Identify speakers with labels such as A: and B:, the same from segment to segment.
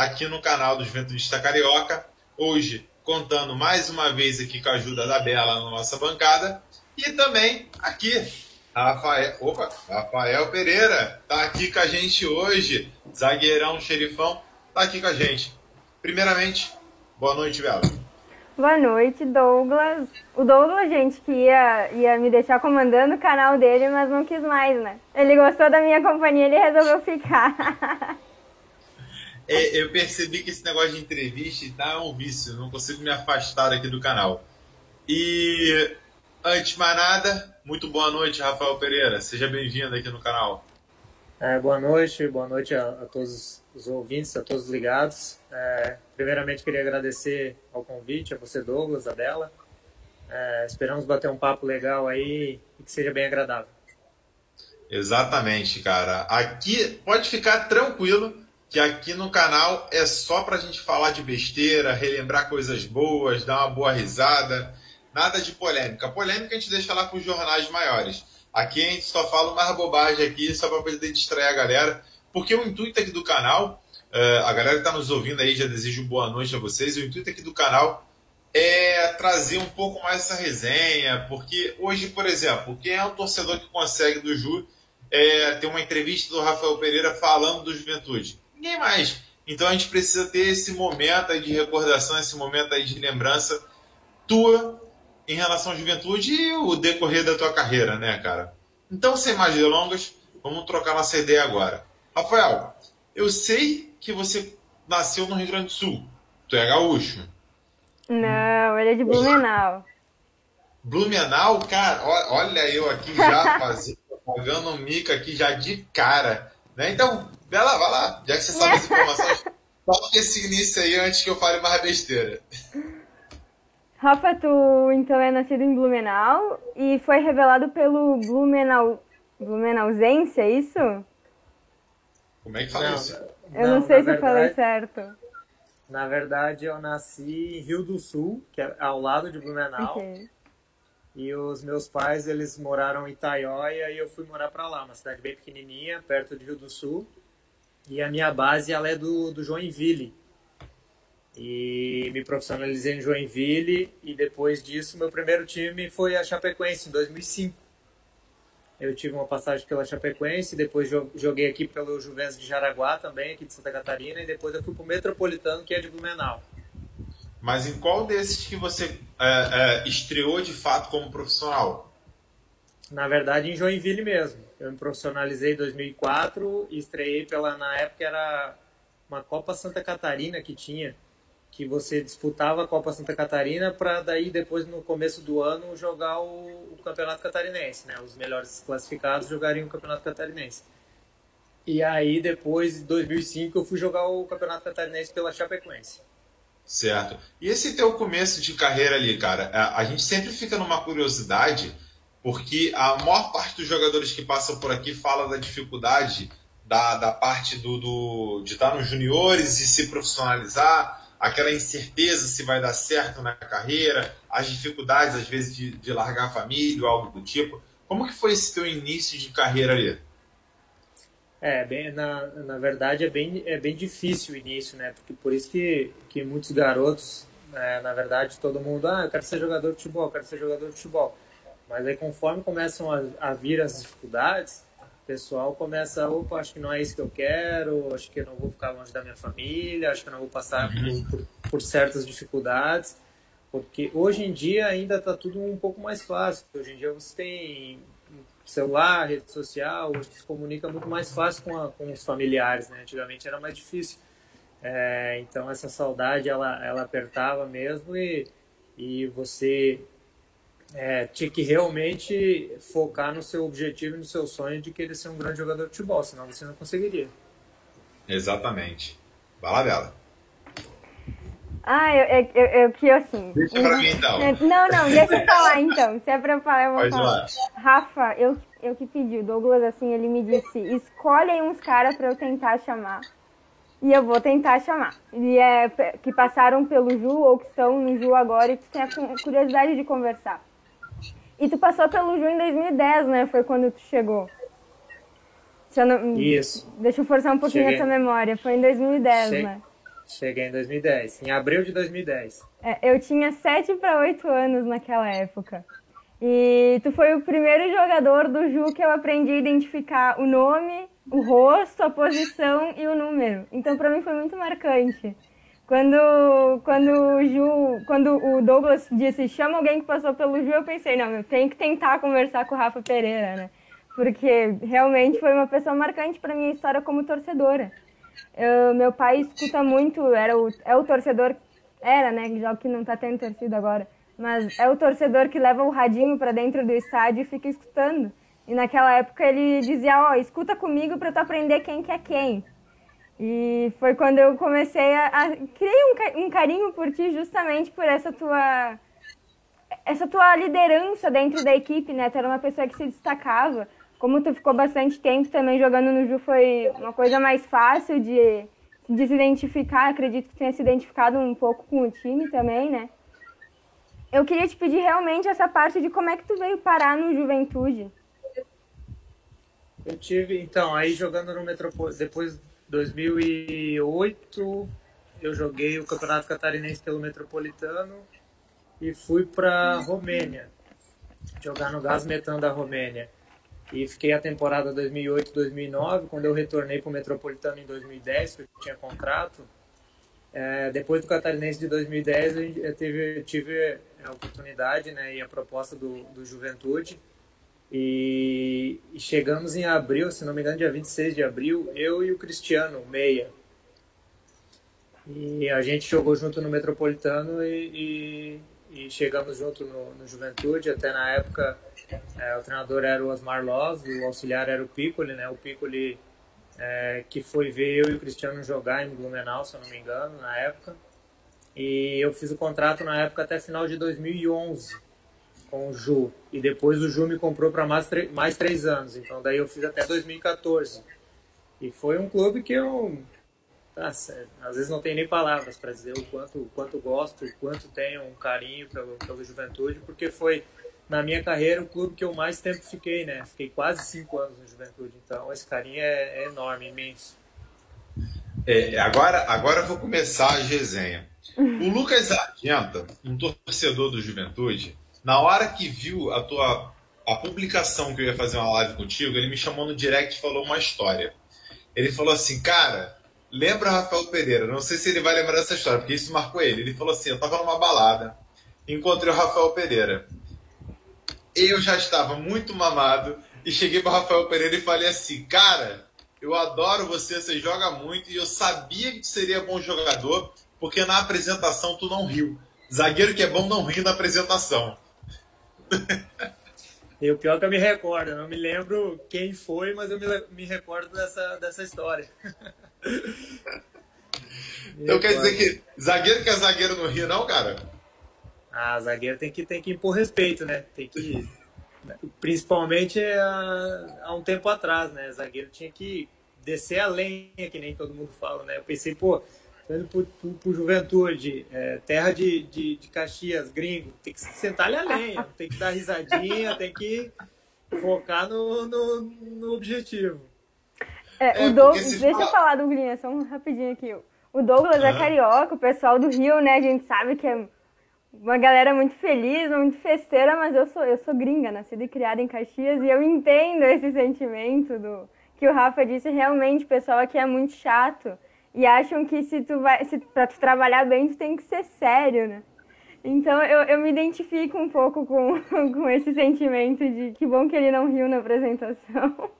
A: aqui no canal do Juventude Carioca. Hoje, contando mais uma vez aqui com a ajuda da Bela na nossa bancada. E também aqui, Rafael, opa, Rafael Pereira está aqui com a gente hoje. Zagueirão, xerifão, está aqui com a gente. Primeiramente, boa noite, Bela.
B: Boa noite, Douglas. O Douglas, gente, que ia, ia me deixar comandando o canal dele, mas não quis mais, né? Ele gostou da minha companhia, ele resolveu ficar.
A: É, eu percebi que esse negócio de entrevista tá um vício, não consigo me afastar aqui do canal. E antes de mais nada, muito boa noite, Rafael Pereira. Seja bem-vindo aqui no canal.
C: É, boa noite, boa noite a, a, todos os ouvintes, a todos ligados. É, primeiramente, queria agradecer ao convite, a você, Douglas, a Bela. É, esperamos bater um papo legal aí e que seja bem agradável.
A: Exatamente, cara. Aqui pode ficar tranquilo que aqui no canal é só para a gente falar de besteira, relembrar coisas boas, dar uma boa risada, nada de polêmica. Polêmica a gente deixa lá para os jornais maiores. Aqui a gente só fala mais bobagem aqui, só para poder distrair a galera, porque o intuito aqui do canal, eh, a galera que está nos ouvindo aí já desejo boa noite a vocês, o intuito aqui do canal é trazer um pouco mais essa resenha, porque hoje, por exemplo, quem é um torcedor que consegue do Ju é, ter uma entrevista do Rafael Pereira falando do Juventude? Ninguém mais. Então a gente precisa ter esse momento aí de recordação, esse momento aí de lembrança tua em relação à juventude e o decorrer da tua carreira, né, cara? Então, sem mais delongas, vamos trocar nossa ideia agora. Rafael, eu sei que você nasceu no Rio Grande do Sul. Tu é gaúcho?
B: Não, ele é de Blumenau.
A: Blumenau, cara, olha eu aqui já fazendo, pagando um mico aqui já de cara. Né? Então, Vai lá, vai lá. Já que você sabe as informações, fala esse início aí antes que eu fale mais besteira.
B: Rafa, tu então é nascido em Blumenau e foi revelado pelo Blumenau... Blumenauzense, é isso?
A: Como é que fala não, isso?
B: Eu não, não sei se verdade, eu falei certo.
C: Na verdade, eu nasci em Rio do Sul, que é ao lado de Blumenau. Okay. E os meus pais, eles moraram em Itaióia e eu fui morar para lá, uma cidade bem pequenininha, perto de Rio do Sul. E a minha base ela é do, do Joinville. E me profissionalizei em Joinville e depois disso meu primeiro time foi a Chapecoense em 2005. Eu tive uma passagem pela Chapecoense, depois joguei aqui pelo Juventus de Jaraguá também, aqui de Santa Catarina, e depois eu fui para o Metropolitano, que é de Blumenau.
A: Mas em qual desses que você é, é, estreou de fato como profissional?
C: Na verdade, em Joinville mesmo. Eu me profissionalizei em 2004 e estreiei pela, na época era uma Copa Santa Catarina que tinha, que você disputava a Copa Santa Catarina para daí depois no começo do ano jogar o, o, Campeonato Catarinense, né? Os melhores classificados jogariam o Campeonato Catarinense. E aí depois, em 2005, eu fui jogar o Campeonato Catarinense pela Chapecoense.
A: Certo. E esse teu começo de carreira ali, cara, a, a gente sempre fica numa curiosidade porque a maior parte dos jogadores que passam por aqui fala da dificuldade da, da parte do, do, de estar nos juniores e se profissionalizar, aquela incerteza se vai dar certo na carreira, as dificuldades às vezes de, de largar a família ou algo do tipo. Como que foi esse teu início de carreira ali?
C: É, bem, na, na verdade é bem, é bem difícil o início, né? Porque por isso que, que muitos garotos, é, na verdade, todo mundo, ah, eu quero ser jogador de futebol, eu quero ser jogador de futebol. Mas aí conforme começam a, a vir as dificuldades, o pessoal começa, opa, acho que não é isso que eu quero, acho que eu não vou ficar longe da minha família, acho que eu não vou passar uhum. por, por, por, certas dificuldades. Porque hoje em dia ainda está tudo um pouco mais fácil. Hoje em dia você tem celular, rede social, hoje se comunica muito mais fácil com, a, com os familiares, né? Antigamente era mais difícil. É, então essa saudade ela, ela apertava mesmo e, e você é, tinha que realmente focar no seu objetivo e no seu sonho de querer ser um grande jogador de futebol, senão você não conseguiria.
A: Exatamente. Vai lá, Bela.
B: Ah, eu, eu, eu, que assim.
A: Deixa pra mim então.
B: Não, não, deixa eu falar então. Se é pra falar, eu vou Pode falar. Lá. Rafa, eu, eu que pedi, o Douglas, assim, ele me disse: escolhe aí uns caras pra eu tentar chamar. E eu vou tentar chamar. E é que passaram pelo Ju ou que estão no Ju agora e que tem a curiosidade de conversar. E tu passou pelo Ju em 2010, né? Foi quando tu chegou.
C: Não... Isso.
B: Deixa eu forçar um pouquinho Cheguei. essa memória. Foi em 2010, che... né?
C: Cheguei em 2010, em abril de 2010.
B: É, eu tinha 7 para 8 anos naquela época. E tu foi o primeiro jogador do Ju que eu aprendi a identificar o nome, o rosto, a posição e o número. Então para mim foi muito marcante. Quando, quando o Ju, quando o Douglas disse chama alguém que passou pelo Ju, eu pensei, não, tenho que tentar conversar com o Rafa Pereira, né? Porque realmente foi uma pessoa marcante para minha história como torcedora. Eu, meu pai escuta muito, era o, é o torcedor, era, né, já que não tá tendo torcida agora, mas é o torcedor que leva o radinho para dentro do estádio e fica escutando. E naquela época ele dizia, ó, oh, escuta comigo para tu aprender quem que é quem. E foi quando eu comecei a, a criei um, um carinho por ti justamente por essa tua essa tua liderança dentro da equipe, né? Tu era uma pessoa que se destacava como tu ficou bastante tempo também jogando no Ju, foi uma coisa mais fácil de, de se identificar. Acredito que tenha se identificado um pouco com o time também, né? Eu queria te pedir realmente essa parte de como é que tu veio parar no Juventude.
C: Eu tive, então, aí jogando no Metropolitano, depois de 2008, eu joguei o Campeonato Catarinense pelo Metropolitano e fui para Romênia, jogar no Gás Metan da Romênia e fiquei a temporada 2008-2009. Quando eu retornei para o Metropolitano em 2010, que eu tinha contrato, é, depois do Catarinense de 2010, eu tive, tive a oportunidade né, e a proposta do, do Juventude. E, e, chegamos em abril, se não me engano, dia 26 de abril, eu e o Cristiano, meia. E a gente jogou junto no Metropolitano e, e, e chegamos junto no, no Juventude. Até na época é, o treinador era o Osmar Loz, o auxiliar era o Piccoli, né? O Piccoli é, que foi ver eu e o Cristiano jogar em Blumenau, se não me engano, na época. E eu fiz o contrato na época até final de 2011 com o Ju. E depois o Ju me comprou para mais, mais três anos. Então daí eu fiz até 2014. E foi um clube que eu tá, às vezes não tem nem palavras para dizer o quanto, o quanto gosto, o quanto tenho um carinho pelo, pelo Juventude, porque foi na minha carreira, o clube que eu mais tempo fiquei, né? Fiquei quase cinco anos no Juventude, então esse carinho é, é enorme, imenso.
A: É, agora, agora eu vou começar a resenha. O Lucas Argenta, um torcedor do Juventude, na hora que viu a tua a publicação que eu ia fazer uma live contigo, ele me chamou no direct e falou uma história. Ele falou assim, cara, lembra Rafael Pereira? Não sei se ele vai lembrar dessa história, porque isso marcou ele. Ele falou assim, eu tava numa balada, encontrei o Rafael Pereira eu já estava muito mamado e cheguei para Rafael Pereira e falei assim, cara, eu adoro você, você joga muito e eu sabia que seria bom jogador porque na apresentação tu não riu. Zagueiro que é bom não ri na apresentação.
C: E o pior é que eu me recordo, eu não me lembro quem foi, mas eu me, me recordo dessa, dessa história.
A: então quer dizer que zagueiro que é zagueiro não ri, não, cara?
C: Ah, zagueiro tem que, tem que impor respeito, né? Tem que. Principalmente há, há um tempo atrás, né? Zagueiro tinha que descer a lenha, que nem todo mundo fala, né? Eu pensei, pô, pro, pro Juventude, é, terra de, de, de, Caxias, gringo, tem que sentar ali a lenha, tem que dar risadinha, tem que focar no, no, no objetivo.
B: É, o é, Douglas, deixa eu falar, Douglas, só um rapidinho aqui. O Douglas é carioca, o pessoal do Rio, né? A gente sabe que é uma galera muito feliz, muito festeira, mas eu sou, eu sou gringa, nascida e criada em Caxias, e eu entendo esse sentimento do que o Rafa disse, realmente o pessoal aqui é muito chato. E acham que se tu vai, se pra tu trabalhar bem, tu tem que ser sério, né? Então eu, eu me identifico um pouco com, com esse sentimento de que bom que ele não riu na apresentação.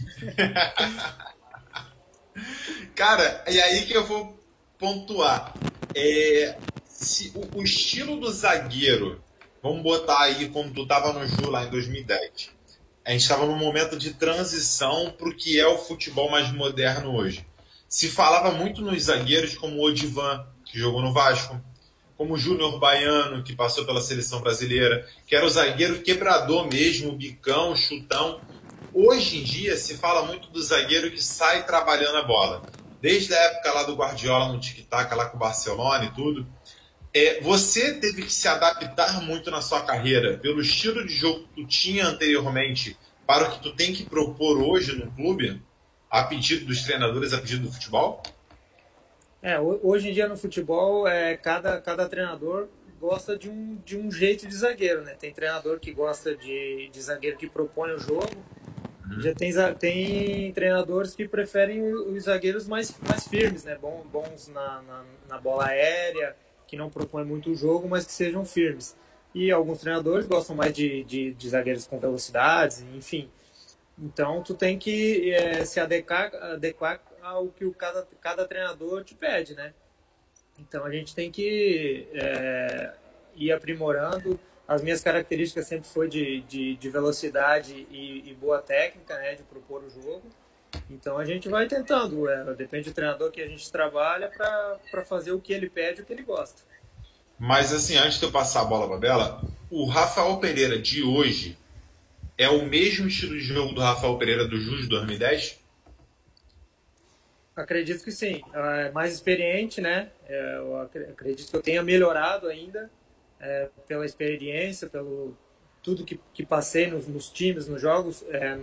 A: Cara, e aí que eu vou pontuar. É, se o, o, estilo do zagueiro, vamos botar aí como tu estava no Ju lá em 2010. A gente estava num momento de transição para o que é o futebol mais moderno hoje. Se falava muito nos zagueiros como Odivan, que jogou no Vasco, como o Júnior Baiano, que passou pela seleção brasileira, que era o zagueiro quebrador mesmo, bicão, chutão. Hoje em dia se fala muito do zagueiro que sai trabalhando a bola. Desde a época lá do Guardiola no tic-tac, lá com o Barcelona e tudo. É, você teve que se adaptar muito na sua carreira pelo estilo de jogo que tu tinha anteriormente para o que tu tem que propor hoje no clube, a pedido dos treinadores, a pedido do futebol?
C: É, hoje em dia no futebol, é, cada, cada treinador gosta de um, de um jeito de zagueiro, né? Tem treinador que gosta de, de zagueiro que propõe o jogo, uhum. já tem, tem treinadores que preferem os zagueiros mais, mais firmes, né? Bom, bons na, na, na bola aérea, que não propõem muito o jogo, mas que sejam firmes. E alguns treinadores gostam mais de, de, de zagueiros com velocidades, enfim. Então, tu tem que é, se adequar, adequar ao que o cada, cada treinador te pede, né? Então, a gente tem que é, ir aprimorando. As minhas características sempre foi de, de, de velocidade e, e, boa técnica, né? De propor o jogo. Então, a gente vai tentando. É, depende do treinador que a gente trabalha para fazer o que ele pede, o que ele gosta.
A: Mas, assim, antes de eu passar a bola para Bela, o Rafael Pereira de hoje é o mesmo estilo de jogo do Rafael Pereira do Júlio de 2010?
C: Acredito que sim. É mais experiente, né? É, eu acredito que eu tenha melhorado ainda é, pela experiência, pelo tudo que, que passei nos, nos times, nos jogos. É,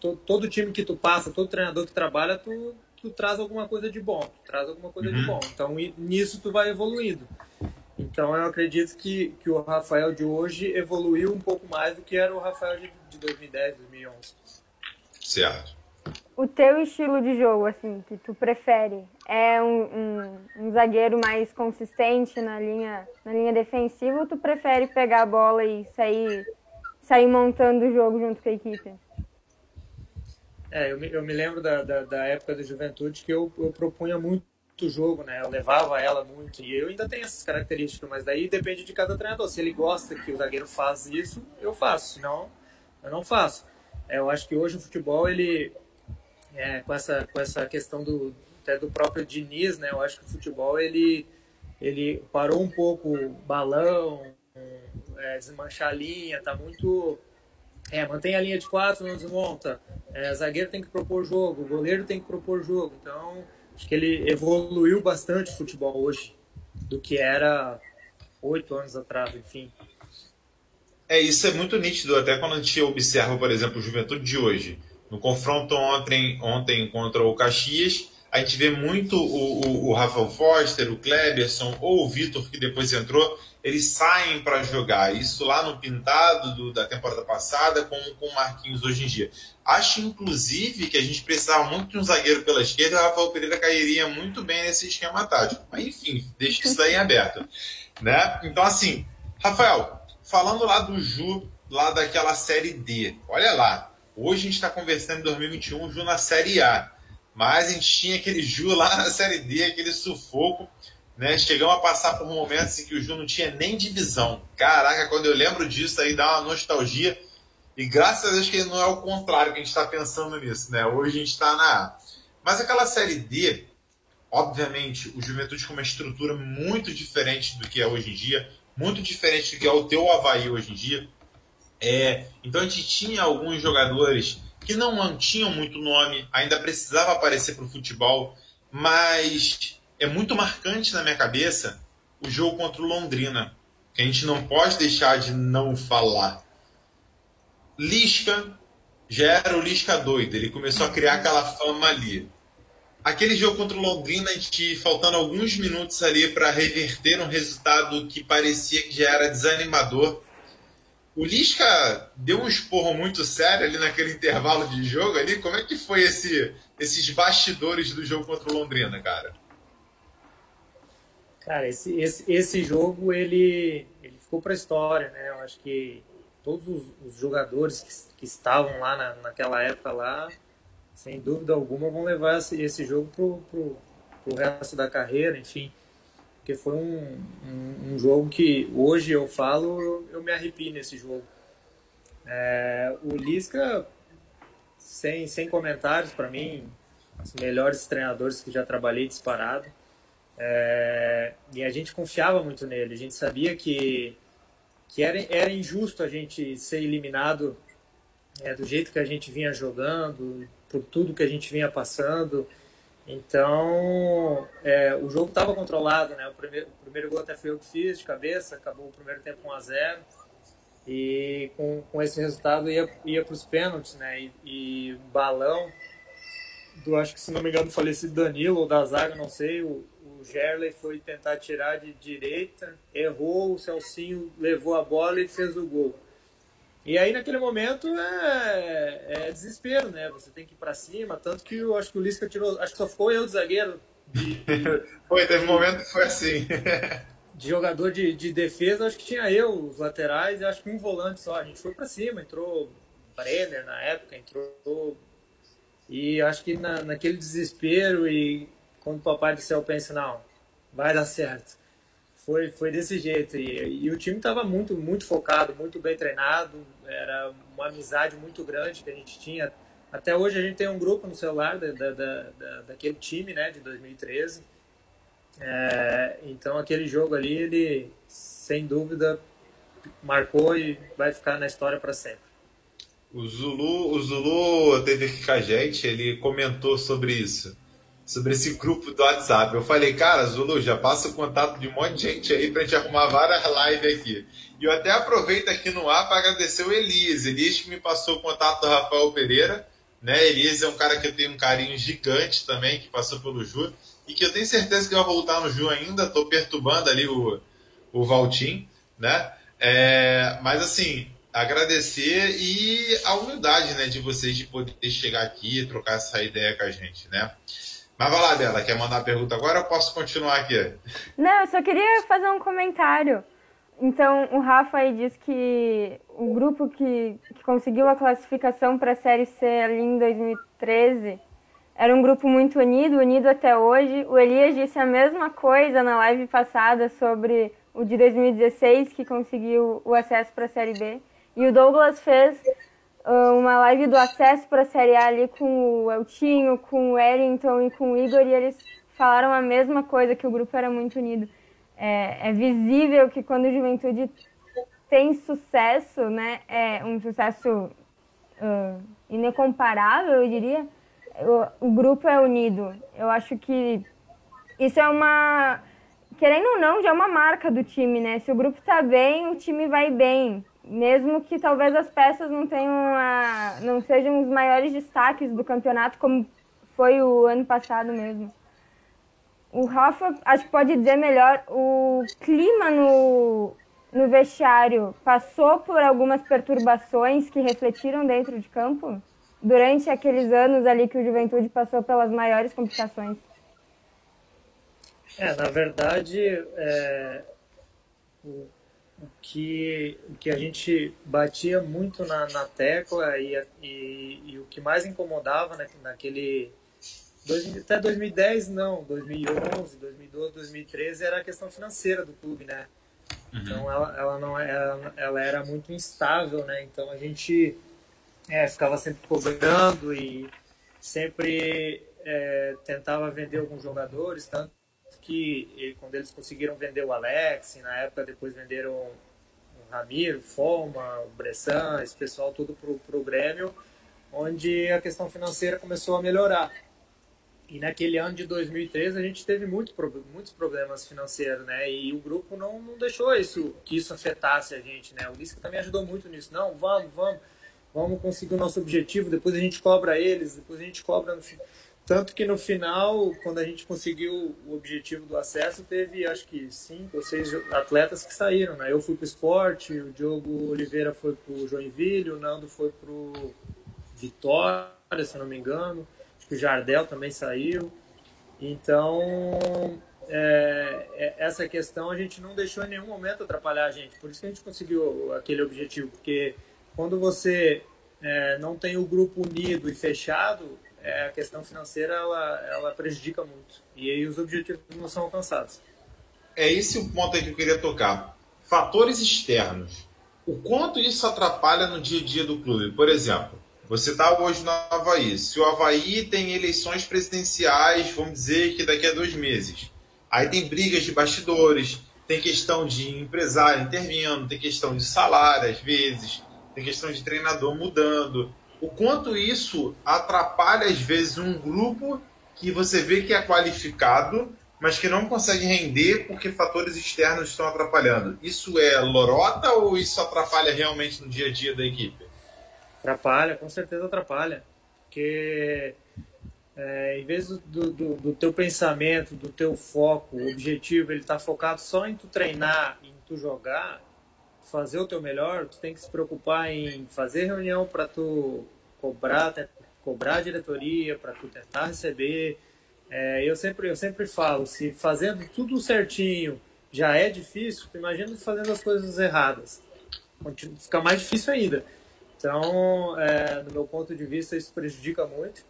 C: to, todo time que tu passa, todo treinador que trabalha, tu, tu traz alguma coisa de bom, tu traz alguma coisa uhum. de bom. Então, nisso tu vai evoluindo. Então eu acredito que, que o Rafael de hoje evoluiu um pouco mais do que era o Rafael de, de 2010, 2011.
A: Certo.
B: O teu estilo de jogo, assim, que tu prefere, é um, um, um, zagueiro mais consistente na linha, na linha defensiva ou tu prefere pegar a bola e sair, sair montando o jogo junto com a equipe?
C: É, eu me, eu me lembro da, da, da época da juventude que eu, eu propunha muito o jogo, né? Eu levava ela muito e eu ainda tenho essas características, mas daí depende de cada treinador. Se ele gosta que o zagueiro faz isso, eu faço, senão eu não faço. É, eu acho que hoje o futebol ele é, com essa com essa questão do até do próprio Diniz, né? Eu acho que o futebol ele ele parou um pouco o balão, é, desmanchar a linha, tá muito é, mantém a linha de quatro, não desmonta. É, zagueiro tem que propor jogo, goleiro tem que propor jogo. Então, Acho que ele evoluiu bastante o futebol hoje do que era oito anos atrás, enfim.
A: É, isso é muito nítido, até quando a gente observa, por exemplo, o Juventude de hoje. No confronto ontem, ontem contra o Caxias, a gente vê muito o, o, o Rafael Foster, o Kleberson ou o Vitor, que depois entrou, eles saem para jogar. Isso lá no pintado do, da temporada passada com, com o Marquinhos hoje em dia. Acho, inclusive, que a gente precisava muito de um zagueiro pela esquerda o Rafael Pereira cairia muito bem nesse esquema tático. Mas, enfim, deixa isso aí em aberto. Né? Então, assim, Rafael, falando lá do Ju, lá daquela Série D, olha lá. Hoje a gente está conversando em 2021, o Ju na Série A. Mas a gente tinha aquele Ju lá na Série D, aquele sufoco né? Chegamos a passar por momentos em que o Ju não tinha nem divisão. Caraca, quando eu lembro disso aí dá uma nostalgia. E graças a Deus que não é o contrário que a gente está pensando nisso, né? Hoje a gente está na A. Mas aquela série D, obviamente, o Juventude com uma estrutura muito diferente do que é hoje em dia, muito diferente do que é o teu Havaí hoje em dia. É, então a gente tinha alguns jogadores que não tinham muito nome, ainda precisava aparecer para o futebol, mas é muito marcante na minha cabeça o jogo contra o Londrina, que a gente não pode deixar de não falar. Lisca já era o Lisca doido, ele começou a criar aquela fama ali. Aquele jogo contra o Londrina, a gente faltando alguns minutos ali para reverter um resultado que parecia que já era desanimador. O Lisca deu um esporro muito sério ali naquele intervalo de jogo ali. Como é que foi esse, esses bastidores do jogo contra o Londrina, cara?
C: Cara, esse, esse, esse jogo ele, ele ficou para a história, né? Eu acho que todos os, os jogadores que, que, estavam lá na, naquela época lá, sem dúvida alguma, vão levar esse, esse jogo pro, pro, pro resto da carreira, enfim. Porque foi um, um, um jogo que hoje eu falo, eu, eu me arrepio nesse jogo. É, o Lisca, sem, sem comentários, para mim, os melhores treinadores que já trabalhei disparado. É, e a gente confiava muito nele. A gente sabia que, que era, era injusto a gente ser eliminado é, do jeito que a gente vinha jogando, por tudo que a gente vinha passando. Então, é, o jogo estava controlado, né? O primeiro, o primeiro gol até foi eu que fiz de cabeça, acabou o primeiro tempo 1 a 0 e com, com esse resultado ia, ia para os pênaltis, né? E, e balão do, acho que se não me engano, falecido Danilo ou da zaga, não sei, o, Gerley foi tentar tirar de direita, errou, o Celcinho levou a bola e fez o gol. E aí, naquele momento, é, é desespero, né? Você tem que ir para cima. Tanto que eu acho que o Lisca tirou. Acho que só ficou eu de zagueiro. De,
A: foi, teve um momento que foi assim.
C: de jogador de, de defesa, acho que tinha eu, os laterais, e acho que um volante só. A gente foi para cima, entrou Brenner na época, entrou. E acho que na, naquele desespero, e quando o Papai do Céu pensa, não, vai dar certo foi, foi desse jeito. E, e o time estava muito, muito focado, muito bem treinado. Era uma amizade muito grande que a gente tinha. Até hoje a gente tem um grupo no celular da, da, da daquele time, né, de 2013. É, então aquele jogo ali, ele sem dúvida marcou e vai ficar na história para sempre.
A: O Zulu, o Zulu teve aqui com a gente, ele comentou sobre isso sobre esse grupo do WhatsApp. Eu falei, cara, Zulu, já passa o contato de um monte de gente aí pra gente arrumar várias lives aqui. E eu até aproveito aqui no ar para agradecer o Elias. Elias que me passou o contato do Rafael Pereira. Né? Elias é um cara que eu tenho um carinho gigante também, que passou pelo Ju. E que eu tenho certeza que vai voltar no Ju ainda. Estou perturbando ali o, o Valtim, né? É, mas assim, agradecer e a humildade né, de vocês de poder chegar aqui e trocar essa ideia com a gente, né? Mas vai lá, Bela, quer mandar a pergunta agora ou posso continuar aqui?
B: Não, eu só queria fazer um comentário. Então, o Rafa aí diz que o grupo que, que conseguiu a classificação para a Série C ali em 2013 era um grupo muito unido, unido até hoje. O Elias disse a mesma coisa na live passada sobre o de 2016, que conseguiu o acesso para a Série B. E o Douglas fez uma live do acesso para a Série A ali com o Eltinho, com o Wellington e com o Igor, e eles falaram a mesma coisa, que o grupo era muito unido. É, é visível que quando o Juventude tem sucesso, né, é um sucesso uh, inecomparável, eu diria, o, o grupo é unido. Eu acho que isso é uma querendo ou não, já é uma marca do time, né? Se o grupo tá bem, o time vai bem mesmo que talvez as peças não tenham a, não sejam os maiores destaques do campeonato como foi o ano passado mesmo. O Rafa, acho que pode dizer melhor, o clima no, no vestiário passou por algumas perturbações que refletiram dentro de campo durante aqueles anos ali que o Juventude passou pelas maiores complicações.
C: É, na verdade, é, que, o que a gente batia muito na, na tecla e, e, e, o que mais incomodava né, naquele. Dois, até 2010, não, 2011, 2012, 2013 era a questão financeira do clube, né? Uhum. Então ela, ela, não, ela, ela era muito instável, né? Então a gente é, ficava sempre cobrando e sempre é, tentava vender alguns jogadores, tanto que quando eles conseguiram vender o Alex, na época depois venderam o Ramiro, Foma, o Bressan, esse pessoal tudo pro, pro Grêmio, onde a questão financeira começou a melhorar. E naquele ano de 2013 a gente teve muito, muitos problemas financeiros, né? E o grupo não, não deixou isso, que isso afetasse a gente, né? O Lisca também ajudou muito nisso. Não, vamos, vamos, vamos conseguir o nosso objetivo, depois a gente cobra eles, depois a gente cobra no final tanto que no final, quando a gente conseguiu o objetivo do acesso, teve acho que cinco ou seis atletas que saíram. Né? Eu fui para o esporte, o Diogo Oliveira foi para o Joinville, o Nando foi para o Vitória, se não me engano. Acho que o Jardel também saiu. Então, é, é, essa questão a gente não deixou em nenhum momento atrapalhar a gente. Por isso que a gente conseguiu aquele objetivo. Porque quando você é, não tem o grupo unido e fechado, é, a questão financeira ela, ela prejudica muito. E aí os objetivos não são alcançados.
A: É esse o ponto aí que eu queria tocar. Fatores externos. O quanto isso atrapalha no dia a dia do clube? Por exemplo, você está hoje no Havaí. Se o Havaí tem eleições presidenciais, vamos dizer que daqui a dois meses. Aí tem brigas de bastidores, tem questão de empresário intervindo, tem questão de salário às vezes, tem questão de treinador mudando o quanto isso atrapalha, às vezes, um grupo que você vê que é qualificado, mas que não consegue render porque fatores externos estão atrapalhando. Isso é lorota ou isso atrapalha realmente no dia a dia da equipe?
C: Atrapalha, com certeza atrapalha. Porque é, em vez do, do, do, teu pensamento, do teu foco, o objetivo, ele tá focado só em tu treinar, em tu jogar, fazer o teu melhor, tu tem que se preocupar em fazer reunião para tu cobrar, cobrar a diretoria, para tu tentar receber. É, eu sempre eu sempre falo, se fazendo tudo certinho já é difícil, tu imagina fazendo as coisas erradas, fica mais difícil ainda. Então, é, do meu ponto de vista, isso prejudica muito.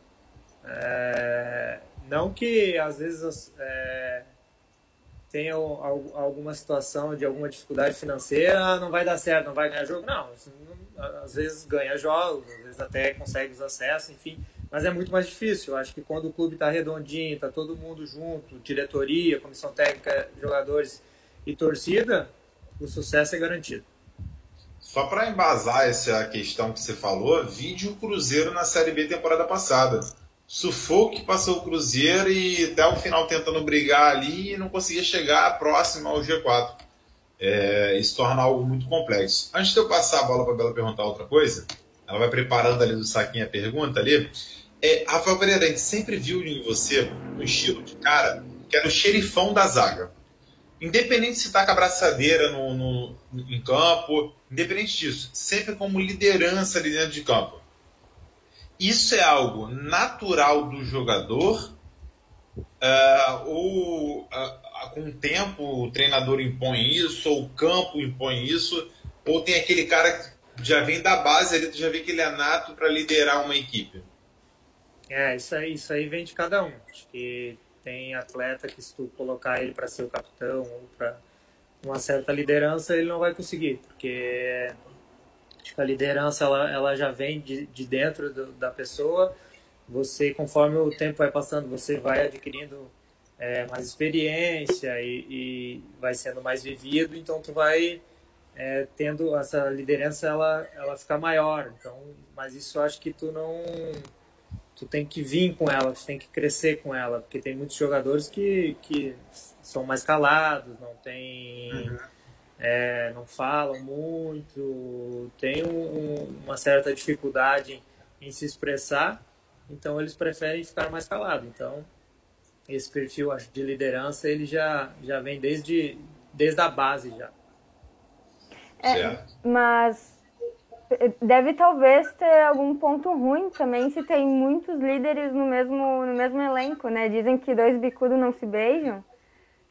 C: É, não que às vezes é, tenha alguma situação de alguma dificuldade financeira, ah, não vai dar certo, não vai ganhar jogo. Não, às vezes ganha jogos, às vezes até consegue os acessos, enfim. Mas é muito mais difícil. Eu acho que quando o clube está redondinho, está todo mundo junto, diretoria, comissão técnica, jogadores e torcida, o sucesso é garantido.
A: Só para embasar essa questão que você falou, vídeo Cruzeiro na Série B temporada passada. Sufoco que passou o Cruzeiro e até o final tentando brigar ali e não conseguia chegar próximo ao G4. É, isso torna algo muito complexo. Antes de eu passar a bola para Bela perguntar outra coisa, ela vai preparando ali do saquinho a pergunta ali. É, Rafael Pereira, a gente sempre viu em você um estilo de cara que era o xerifão da zaga. Independente se está com a braçadeira no, no, em campo, independente disso, sempre como liderança ali dentro de campo. Isso é algo natural do jogador uh, ou uh, com o tempo o treinador impõe isso, ou o campo impõe isso, ou tem aquele cara que já vem da base ali, tu já vê que ele é nato para liderar uma equipe?
C: É, isso aí, isso aí vem de cada um. Acho que tem atleta que se tu colocar ele para ser o capitão ou para uma certa liderança, ele não vai conseguir, porque a liderança ela, ela já vem de, de dentro do, da pessoa. Você, conforme o tempo vai passando, você vai adquirindo é, mais experiência e, e, vai sendo mais vivido, então tu vai é, tendo essa liderança ela ela ficar maior. Então, mas isso eu acho que tu não tu tem que vir com ela, tu tem que crescer com ela, porque tem muitos jogadores que, que são mais calados, não tem, uhum. É, não falam muito, tem um, uma certa dificuldade em, em se expressar, então eles preferem ficar mais calados. Então esse perfil acho, de liderança ele já já vem desde desde a base já.
B: É, mas deve talvez ter algum ponto ruim também se tem muitos líderes no mesmo, no mesmo elenco, né? Dizem que dois bicudos não se beijam.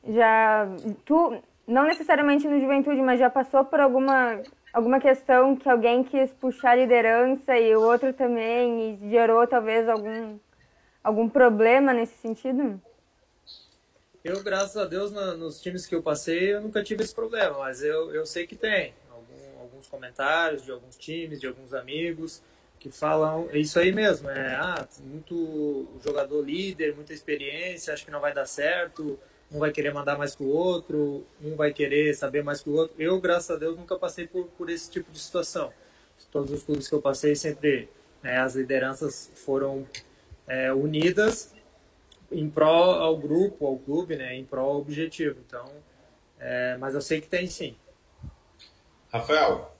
B: Já tu, não necessariamente no juventude, mas já passou por alguma alguma questão que alguém quis puxar a liderança e o outro também e gerou talvez algum algum problema nesse sentido?
C: Eu, graças a Deus, nos times que eu passei, eu nunca tive esse problema, mas eu, eu sei que tem alguns comentários de alguns times, de alguns amigos que falam isso aí mesmo, é ah, muito jogador líder, muita experiência, acho que não vai dar certo, um vai querer mandar mais que o outro, um vai querer saber mais que o outro. Eu, graças a Deus, nunca passei por, por esse tipo de situação. Todos os clubes que eu passei, sempre é, as lideranças foram é, unidas em prol ao grupo, ao clube, né, em prol ao objetivo. Então, é, mas eu sei que tem sim.
A: Rafael,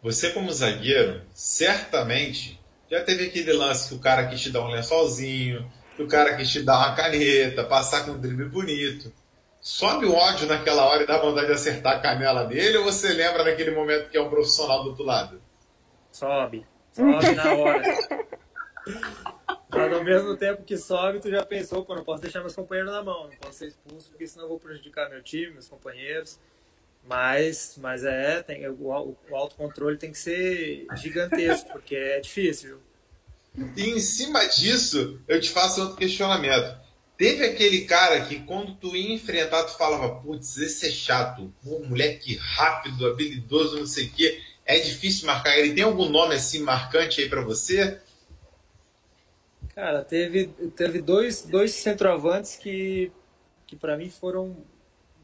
A: você como zagueiro, certamente já teve aquele lance que o cara quis te dar um lençolzinho, que o cara quis te dar uma caneta, passar com um drible bonito. Sobe o ódio naquela hora e dá vontade de acertar a canela dele ou você lembra naquele momento que é um profissional do outro lado?
C: Sobe. Sobe na hora. Mas ao mesmo tempo que sobe, tu já pensou, pô, não posso deixar meus companheiros na mão, não posso ser expulso, porque senão eu vou prejudicar meu time, meus companheiros. Mas, mas é, tem, o, o autocontrole tem que ser gigantesco, porque é difícil.
A: E em cima disso, eu te faço outro questionamento. Teve aquele cara que quando tu ia enfrentar, tu falava, putz, esse é chato, pô, moleque rápido, habilidoso, não sei o quê. É difícil marcar ele. Tem algum nome assim marcante aí para você?
C: Cara, teve, teve dois, dois centroavantes que, que para mim foram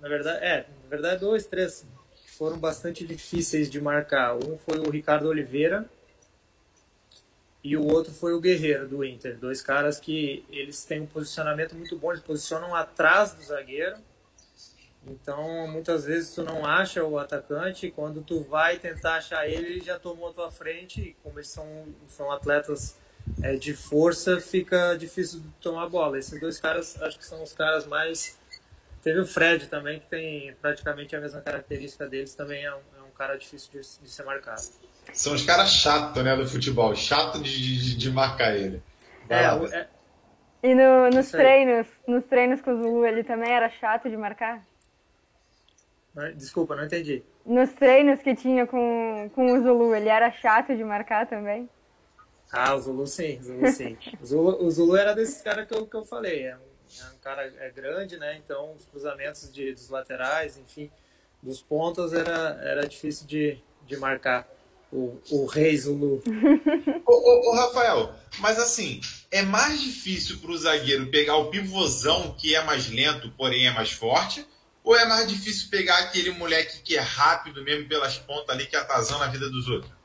C: na verdade, é, na verdade, dois, três foram bastante difíceis de marcar. Um foi o Ricardo Oliveira e o outro foi o Guerreiro do Inter. Dois caras que eles têm um posicionamento muito bom, eles posicionam atrás do zagueiro. Então, muitas vezes tu não acha o atacante, quando tu vai tentar achar ele, ele já tomou a tua frente. E como eles são, são atletas é, de força, fica difícil de tomar a bola. Esses dois caras, acho que são os caras mais. Teve o Fred também, que tem praticamente a mesma característica deles, também é um, é um cara difícil de, de, ser marcado.
A: São os caras chatos, né, do futebol, chato de, de, de marcar ele.
C: É, é,
B: e no, nos treinos, nos treinos com o Zulu, ele também era chato de marcar?
C: Desculpa, não entendi.
B: Nos treinos que tinha com, com o Zulu, ele era chato de marcar também?
C: Ah, o Zulu sim, o Zulu sim. o, Zulu, o Zulu era desses caras que eu, que eu falei. É um, é um cara é grande, né? Então os cruzamentos de, dos laterais, enfim, dos pontas era, era difícil de, de marcar o, o rei Zulu.
A: ô, ô, ô, Rafael, mas assim, é mais difícil para o zagueiro pegar o pivôzão que é mais lento, porém é mais forte? Ou é mais difícil pegar aquele moleque que é rápido mesmo pelas pontas ali, que atazana a vida dos outros?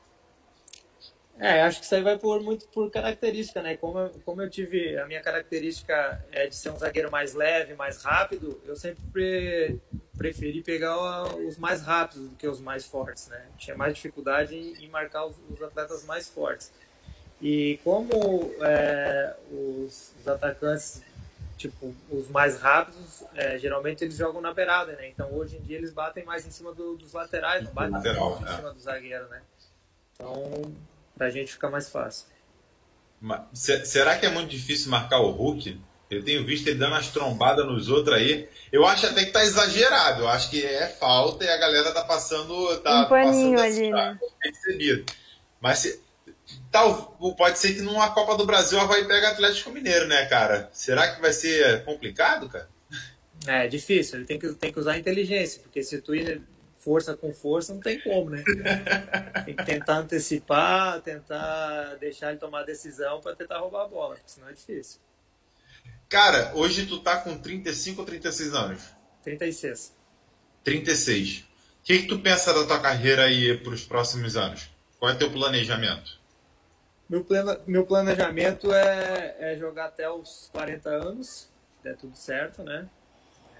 C: É, acho que isso aí vai por muito por característica, né? Como eu, como eu tive a minha característica é de ser um zagueiro mais leve, mais rápido, eu sempre preferi pegar os mais rápidos do que os mais fortes, né? Tinha mais dificuldade em, marcar os, os, atletas mais fortes. E como é, os, os, atacantes, tipo, os mais rápidos, é, geralmente eles jogam na beirada, né? Então hoje em dia eles batem mais em cima do, dos laterais, não batem Lateral, em cima é. do zagueiro, né? Então para a gente ficar mais fácil.
A: Mas, será que é muito difícil marcar o Hulk? Eu tenho visto ele dando umas trombadas nos outros aí. Eu acho até que tá exagerado. Eu acho que é falta e a galera tá passando. Tá
B: um paninho passando ali, né?
A: Percebido. Mas se, tal, pode ser que numa Copa do Brasil a vai pegar Atlético Mineiro, né, cara? Será que vai ser complicado, cara?
C: É, difícil. Ele tem que, tem que usar inteligência, porque se tu ir força com força, não tem como, né? Tem que tentar antecipar, tentar deixar ele tomar decisão para tentar roubar a bola, senão é difícil.
A: Cara, hoje tu tá com 35 ou 36 anos?
C: 36.
A: 36. O que, que tu pensa da tua carreira aí para os próximos anos? Qual é teu planejamento?
C: Meu, plena, meu planejamento é, é jogar até os 40 anos, se der tudo certo, né?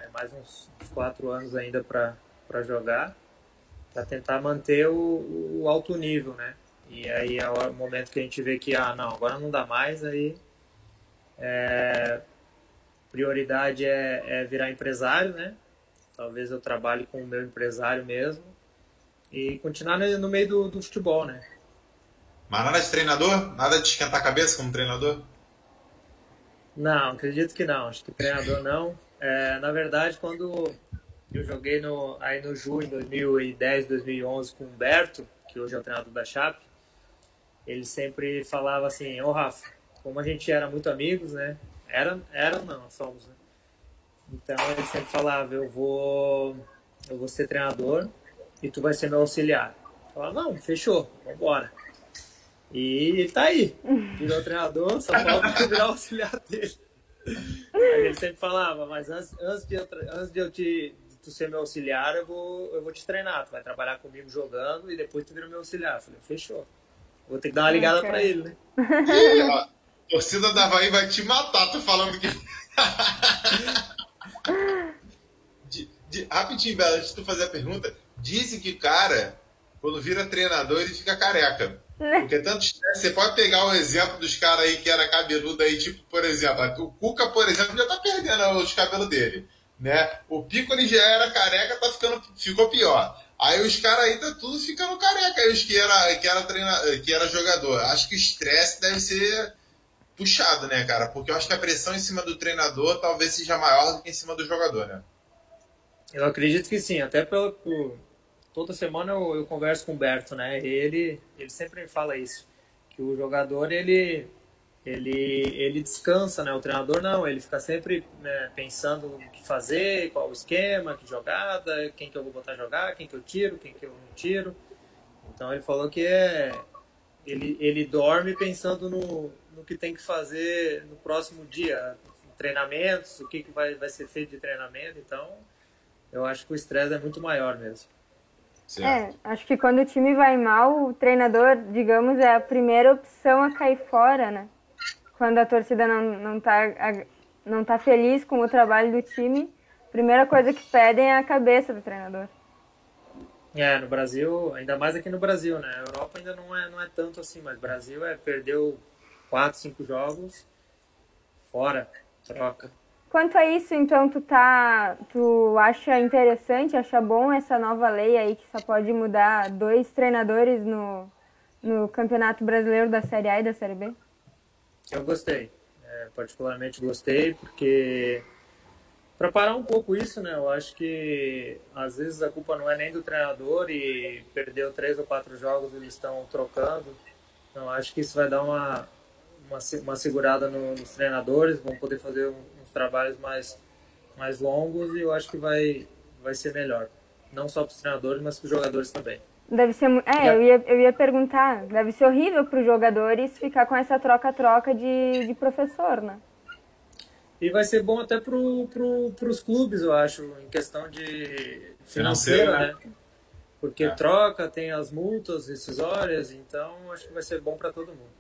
C: É mais uns, uns 4 anos ainda para para jogar, para tentar manter o, o, alto nível, né? E aí é o momento que a gente vê que, ah, não, agora não dá mais, aí é, prioridade é, é virar empresário, né? Talvez eu trabalhe com o meu empresário mesmo e continuar no, meio do, do futebol, né?
A: Mas nada de treinador? Nada de esquentar a cabeça como treinador?
C: Não, acredito que não. Acho que treinador não. É, na verdade, quando eu joguei no, aí no Ju em 2010, 2011 com o Humberto, que hoje é o treinador da Chape. Ele sempre falava assim: Ô Rafa, como a gente era muito amigos, né? Era, era não, somos, né? Então ele sempre falava: Eu vou, eu vou ser treinador e tu vai ser meu auxiliar. Eu falava: Não, fechou, vambora. E tá aí, virou treinador, só falta virar auxiliar dele. Aí ele sempre falava, mas antes, antes, de, eu, antes de eu te tu ser meu auxiliar, eu vou, eu vou te treinar. Tu vai trabalhar comigo jogando e depois tu vira meu auxiliar. Eu falei, fechou. Vou ter que dar uma ligada okay. pra ele, né?
A: E, ó, torcida da Havaí vai te matar, tô falando que. de, de, rapidinho, Bela, antes de tu fazer a pergunta, dizem que o cara, quando vira treinador, ele fica careca. Porque tanto você pode pegar o exemplo dos caras aí que era cabeludo aí, tipo, por exemplo, o Cuca, por exemplo, já tá perdendo os cabelos dele né? O Piccoli já era careca, tá ficando, ficou pior. Aí os caras aí tá tudo ficando careca, aí os que era, que era, treina, que era jogador. Acho que o estresse deve ser puxado, né, cara? Porque eu acho que a pressão em cima do treinador talvez seja maior do que em cima do jogador, né?
C: Eu acredito que sim, até pelo. Por... Toda semana eu, eu converso com o Berto, né? Ele, ele sempre me fala isso. Que o jogador, ele, ele, ele descansa, né? O treinador não, ele fica sempre né, pensando o que fazer, qual o esquema, que jogada, quem que eu vou botar a jogar, quem que eu tiro, quem que eu não tiro. Então ele falou que é ele, ele dorme pensando no, no que tem que fazer no próximo dia, treinamentos, o que, que vai, vai ser feito de treinamento. Então eu acho que o estresse é muito maior mesmo.
B: É, acho que quando o time vai mal, o treinador, digamos, é a primeira opção a cair fora, né? Quando a torcida não, não, tá, não tá feliz com o trabalho do time, a primeira coisa que pedem é a cabeça do treinador.
C: É, no Brasil, ainda mais aqui no Brasil, né? A Europa ainda não é, não é tanto assim, mas Brasil é perdeu quatro, cinco jogos, fora, troca.
B: Quanto a isso, então, tu tá. Tu acha interessante, acha bom essa nova lei aí que só pode mudar dois treinadores no, no Campeonato Brasileiro da Série A e da Série B?
C: Eu gostei. É, particularmente gostei, porque para parar um pouco isso, né? Eu acho que às vezes a culpa não é nem do treinador e perdeu três ou quatro jogos eles estão trocando. Então acho que isso vai dar uma, uma, uma segurada no, nos treinadores, vão poder fazer uns trabalhos mais, mais longos e eu acho que vai, vai ser melhor. Não só para os treinadores, mas para os jogadores também.
B: Deve ser. É, eu ia, eu ia perguntar. Deve ser horrível para os jogadores ficar com essa troca-troca de, de professor, né?
C: E vai ser bom até para pro, os clubes, eu acho, em questão de financeira, né? né? Porque é. troca, tem as multas rescisórias, então acho que vai ser bom para todo mundo.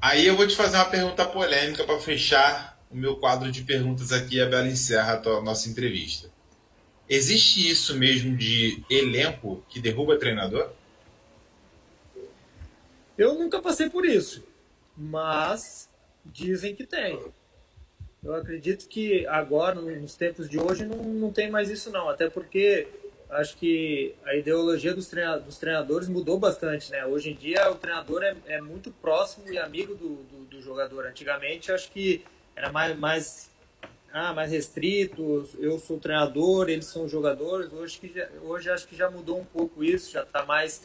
A: Aí eu vou te fazer uma pergunta polêmica para fechar o meu quadro de perguntas aqui e a Bela encerra a nossa entrevista. Existe isso mesmo de elenco que derruba treinador?
C: Eu nunca passei por isso, mas dizem que tem. Eu acredito que agora, nos tempos de hoje, não, não tem mais isso não, até porque acho que a ideologia dos, treinadores mudou bastante, né? Hoje em dia o treinador é, é muito próximo e amigo do, do, do, jogador. Antigamente acho que era mais, mais, ah, mais restrito, eu sou treinador, eles são jogadores. Hoje, que já, hoje acho que já mudou um pouco isso, já está mais,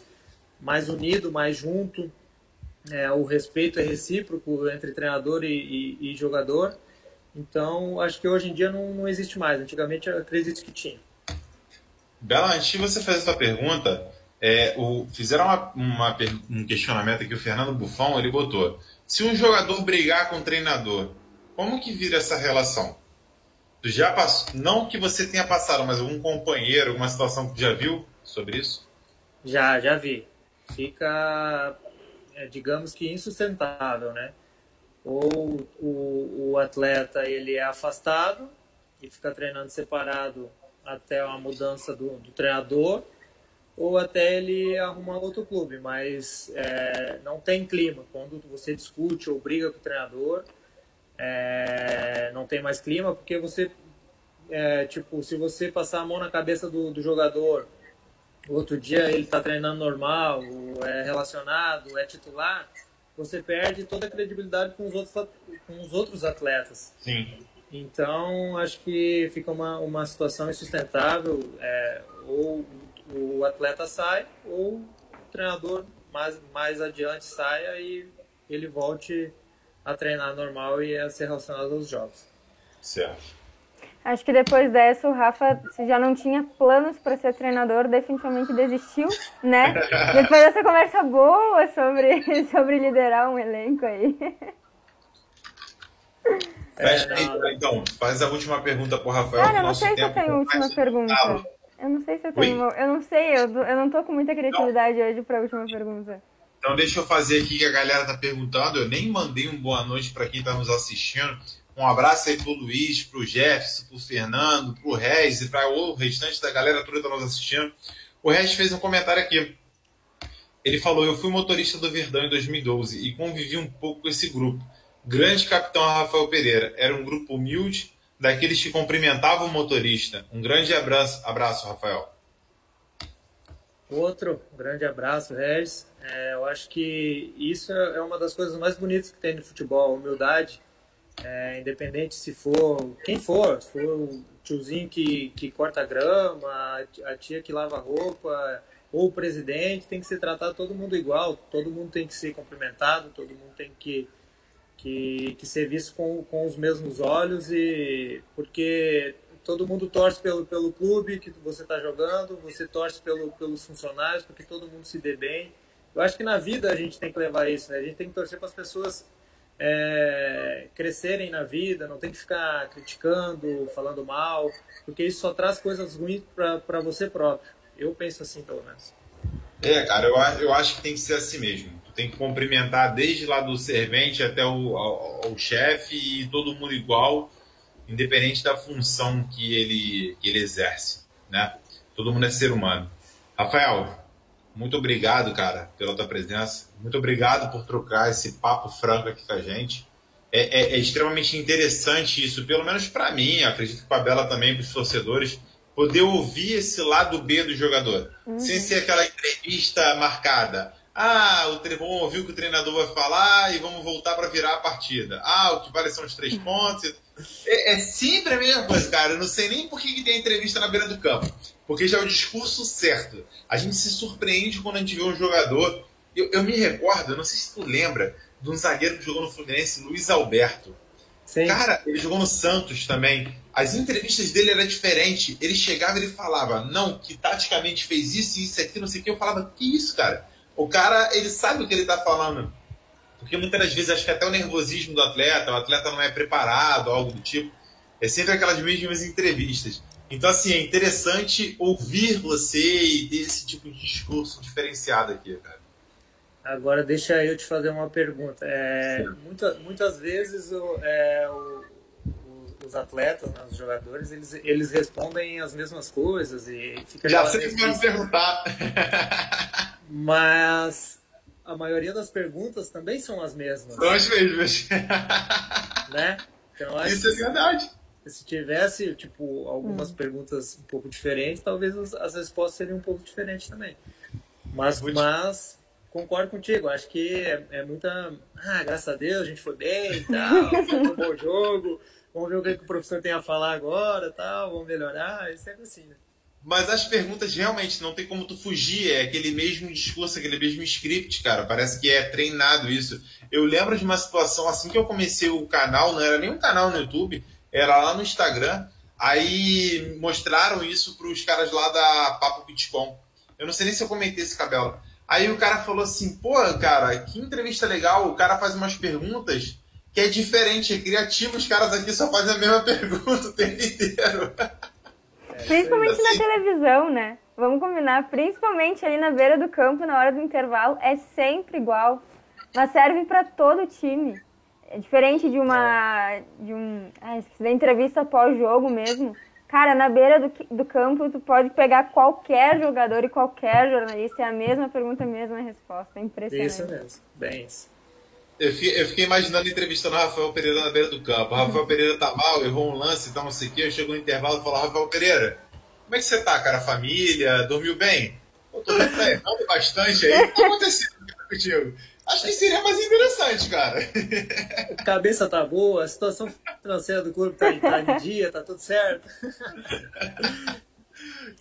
C: mais unido, mais junto. É, o respeito é recíproco entre treinador e, e, e jogador. Então, acho que hoje em dia não, não existe mais. Antigamente, acredito que tinha.
A: Bela, antes de você fazer essa pergunta, é, o, fizeram uma, uma, um questionamento aqui, o Fernando Bufão, ele botou, se um jogador brigar com o treinador, como que vira essa relação? Já passou, não que você tenha passado, mas algum companheiro, alguma situação que já viu sobre isso?
C: Já, já vi. Fica, é, digamos que insustentável, né? ou o, o atleta ele é afastado e fica treinando separado até a mudança do, do treinador ou até ele arrumar outro clube, mas é, não tem clima. Quando você discute ou briga com o treinador, é, não tem mais clima, porque você, é, tipo, se você passar a mão na cabeça do, do jogador, outro dia ele está treinando normal, é relacionado, é titular, você perde toda a credibilidade com os outros, com os outros atletas.
A: Sim.
C: Então, acho que fica uma, uma situação insustentável. É, ou o atleta sai, ou o treinador mais, mais adiante saia e ele volte a treinar normal e a ser relacionado aos jogos.
A: Certo.
B: Acho que depois dessa o Rafa já não tinha planos para ser treinador, definitivamente desistiu, né? depois dessa conversa boa sobre, sobre liderar um elenco aí.
A: É, então, faz a última pergunta pro Rafael.
B: Cara, eu não sei se eu tenho última pergunta. Eu não sei se eu tenho. Oi? Eu não sei, eu, eu não tô com muita criatividade não. hoje pra última pergunta.
A: Então deixa eu fazer aqui que a galera tá perguntando. Eu nem mandei um boa noite para quem tá nos assistindo. Um abraço aí pro Luiz, pro Jefferson, pro Fernando, pro Regis e para o restante da galera toda que tá nos assistindo. O Regis fez um comentário aqui. Ele falou: Eu fui motorista do Verdão em 2012 e convivi um pouco com esse grupo. Grande capitão Rafael Pereira. Era um grupo humilde, daqueles que cumprimentavam o motorista. Um grande abraço, abraço Rafael.
C: Outro grande abraço, Regis. É, eu acho que isso é uma das coisas mais bonitas que tem no futebol, a humildade é, independente se for quem for, se for o tiozinho que, que corta grama, a tia que lava roupa, ou o presidente, tem que ser tratado todo mundo igual, todo mundo tem que ser cumprimentado, todo mundo tem que, que, que ser visto com, com os mesmos olhos, e porque todo mundo torce pelo, pelo clube que você está jogando, você torce pelo, pelos funcionários, porque todo mundo se dê bem. Eu acho que na vida a gente tem que levar isso, né? A gente tem que torcer para as pessoas é, crescerem na vida, não tem que ficar criticando, falando mal, porque isso só traz coisas ruins para você próprio. Eu penso assim, pelo menos.
A: É, cara, eu, eu acho que tem que ser assim mesmo. Tu tem que cumprimentar desde lá do servente até o, ao chefe e todo mundo igual, independente da função que ele, que ele exerce, né? Todo mundo é ser humano. Rafael, muito obrigado, cara, pela tua presença. Muito obrigado por trocar esse papo franco aqui com a gente. É, é, é extremamente interessante isso, pelo menos para mim, acredito que para a Bela também, para os torcedores, poder ouvir esse lado B do jogador, uhum. sem ser aquela entrevista marcada. Ah, o tre... vamos ouvir o que o treinador vai falar e vamos voltar para virar a partida. Ah, o que vale são os três uhum. pontos. É, é, sempre a mesma coisa, cara. Eu não sei nem por que, que tem entrevista na beira do campo. Porque já é o discurso certo. A gente se surpreende quando a gente vê um jogador. Eu, eu me recordo, não sei se tu lembra, de um zagueiro que jogou no Fluminense, Luiz Alberto. Sim. Cara, ele jogou no Santos também. As entrevistas dele eram diferentes. Ele chegava e ele falava, não, que taticamente fez isso e isso aqui, não sei o que. Eu falava, que isso, cara? O cara, ele sabe o que ele está falando. Porque muitas das vezes acho que até o nervosismo do atleta, o atleta não é preparado, algo do tipo. É sempre aquelas mesmas entrevistas. Então, assim, é interessante ouvir você e ter esse tipo de discurso diferenciado aqui, cara.
C: Agora, deixa eu te fazer uma pergunta. É, muita, muitas vezes o, é, o, os atletas, né, os jogadores, eles, eles respondem as mesmas coisas e fica
A: Já sei que vai me perguntar.
C: Mas a maioria das perguntas também são as mesmas.
A: São as mesmas.
C: Né?
A: Então, Isso é verdade.
C: Se tivesse, tipo, algumas hum. perguntas um pouco diferentes, talvez as, as, respostas seriam um pouco diferentes também. Mas, mas concordo contigo, acho que é, é, muita. Ah, graças a Deus, a gente foi bem e tal, foi um bom jogo, vamos ver o que, o professor tem a falar agora tal, vamos melhorar, é sempre assim, né?
A: Mas as perguntas realmente não tem como tu fugir, é aquele mesmo discurso, aquele mesmo script, cara. Parece que é treinado isso. Eu lembro de uma situação assim que eu comecei o canal, não era nem um canal no YouTube, era lá no Instagram. Aí mostraram isso para os caras lá da Papo Bitcoin. Eu não sei nem se eu comentei esse cabelo. Aí o cara falou assim: pô, cara, que entrevista legal. O cara faz umas perguntas que é diferente, é criativo. Os caras aqui só fazem a mesma pergunta o tempo inteiro.
B: Principalmente na televisão, né? Vamos combinar, principalmente ali na beira do campo, na hora do intervalo, é sempre igual. Mas serve para todo time. É diferente de uma. de um. Ah, da entrevista pós-jogo mesmo. Cara, na beira do, do campo, tu pode pegar qualquer jogador e qualquer jornalista, é a mesma pergunta, a mesma resposta. É impressionante.
C: Isso mesmo, bem isso.
A: Eu fiquei, eu fiquei imaginando entrevistando o Rafael Pereira na beira do campo. O Rafael Pereira tá mal, errou um lance e tal, não sei o quê. Eu chego no intervalo e falo, Rafael Pereira, como é que você tá, cara? Família? Dormiu bem? Pô, tô tá errando bastante aí. O que aconteceu contigo? Acho que seria mais interessante, cara.
C: A cabeça tá boa, a situação financeira do clube tá, tá em dia, tá tudo certo.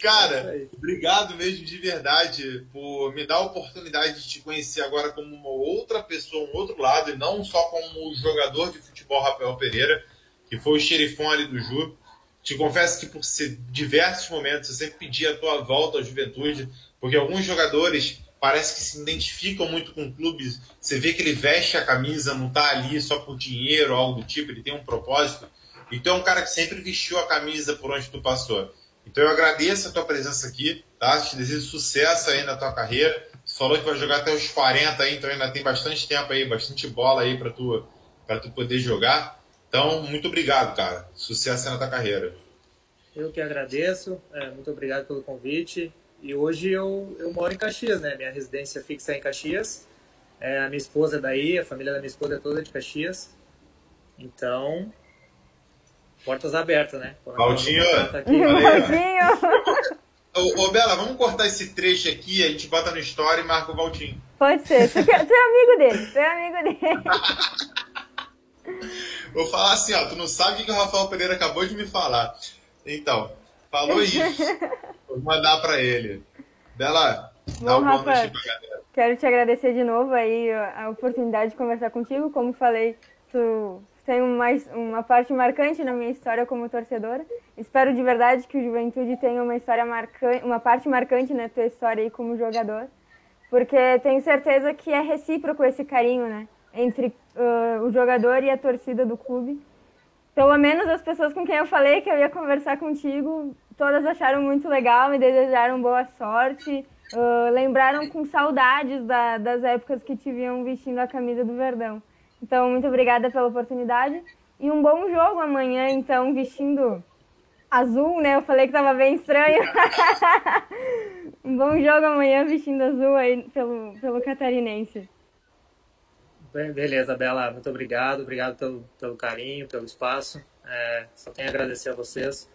A: Cara, é obrigado mesmo de verdade por me dar a oportunidade de te conhecer agora como uma outra pessoa, um outro lado, e não só como o jogador de futebol Rafael Pereira, que foi o xerifão ali do Ju. Te confesso que por diversos momentos eu sempre pedi a tua volta à juventude, porque alguns jogadores parece que se identificam muito com clubes. Você vê que ele veste a camisa, não está ali só por dinheiro ou algo do tipo, ele tem um propósito. Então é um cara que sempre vestiu a camisa por onde tu passou. Então eu agradeço a tua presença aqui, tá? Te desejo sucesso aí na tua carreira. Você falou que vai jogar até os 40 aí, então ainda tem bastante tempo aí, bastante bola aí para tu para tu poder jogar. Então, muito obrigado, cara. Sucesso aí na tua carreira.
C: Eu que agradeço. É, muito obrigado pelo convite. E hoje eu, eu moro em Caxias, né? Minha residência fixa é em Caxias. É, a minha esposa é daí, a família da minha esposa é toda de Caxias. Então, portas abertas, né?
A: Valtinho!
B: Valtinho!
A: Ô, ô, Bela, vamos cortar esse trecho aqui, a gente bota no story e marca o Valtinho.
B: Pode ser. Tu, é, tu é amigo dele, tu é amigo dele.
A: Vou falar assim, ó, tu não sabe o que o Rafael Pereira acabou de me falar. Então, falou isso. Vou mandar pra ele. Bela, dá um bom Rafa,
B: Quero te agradecer de novo aí a oportunidade de conversar contigo. Como falei, tu tem uma, uma parte marcante na minha história como torcedora. Espero de verdade que o Juventude tenha uma história marcante, uma parte marcante na tua história aí como jogador, porque tenho certeza que é recíproco esse carinho, né, entre uh, o jogador e a torcida do clube. Pelo menos as pessoas com quem eu falei que eu ia conversar contigo, todas acharam muito legal, me desejaram boa sorte, uh, lembraram com saudades da, das épocas que te viam vestindo a camisa do Verdão. Então, muito obrigada pela oportunidade. E um bom jogo amanhã, então, vestindo azul, né? Eu falei que tava bem estranho. Um bom jogo amanhã vestindo azul aí pelo, pelo catarinense.
C: Beleza, Bela. Muito obrigado. Obrigado pelo, pelo carinho, pelo espaço. É, só tenho a agradecer a vocês.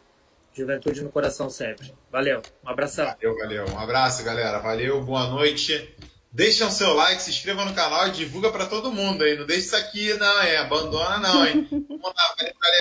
C: Juventude no coração sempre. Valeu. Um abração.
A: Valeu, valeu. Um abraço, galera. Valeu. Boa noite. Deixa o seu like, se inscreva no canal e divulga para todo mundo aí. Não deixe isso aqui, não, é. Abandona, não, hein? Vamos lá,